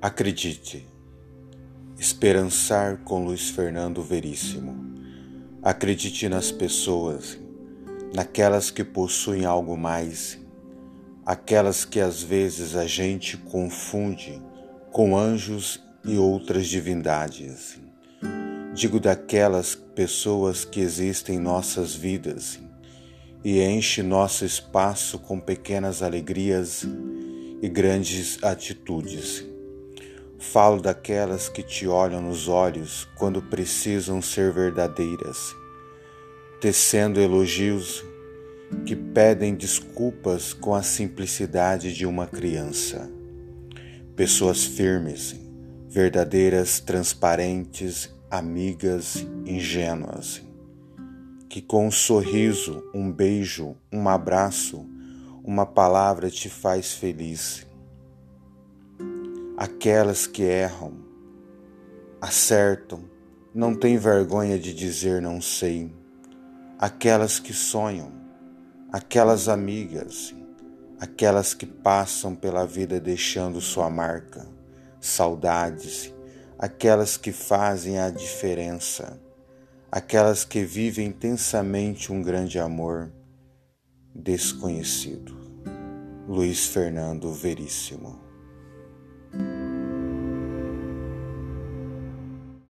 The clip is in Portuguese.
Acredite. Esperançar com Luiz Fernando Veríssimo. Acredite nas pessoas, naquelas que possuem algo mais, aquelas que às vezes a gente confunde com anjos e outras divindades. Digo daquelas pessoas que existem em nossas vidas e enche nosso espaço com pequenas alegrias e grandes atitudes Falo daquelas que te olham nos olhos quando precisam ser verdadeiras, tecendo elogios que pedem desculpas com a simplicidade de uma criança. Pessoas firmes, verdadeiras, transparentes, amigas, ingênuas, que com um sorriso, um beijo, um abraço, uma palavra te faz feliz aquelas que erram, acertam, não têm vergonha de dizer não sei, aquelas que sonham, aquelas amigas, aquelas que passam pela vida deixando sua marca, saudades, aquelas que fazem a diferença, aquelas que vivem intensamente um grande amor desconhecido. Luiz Fernando Veríssimo Thank you.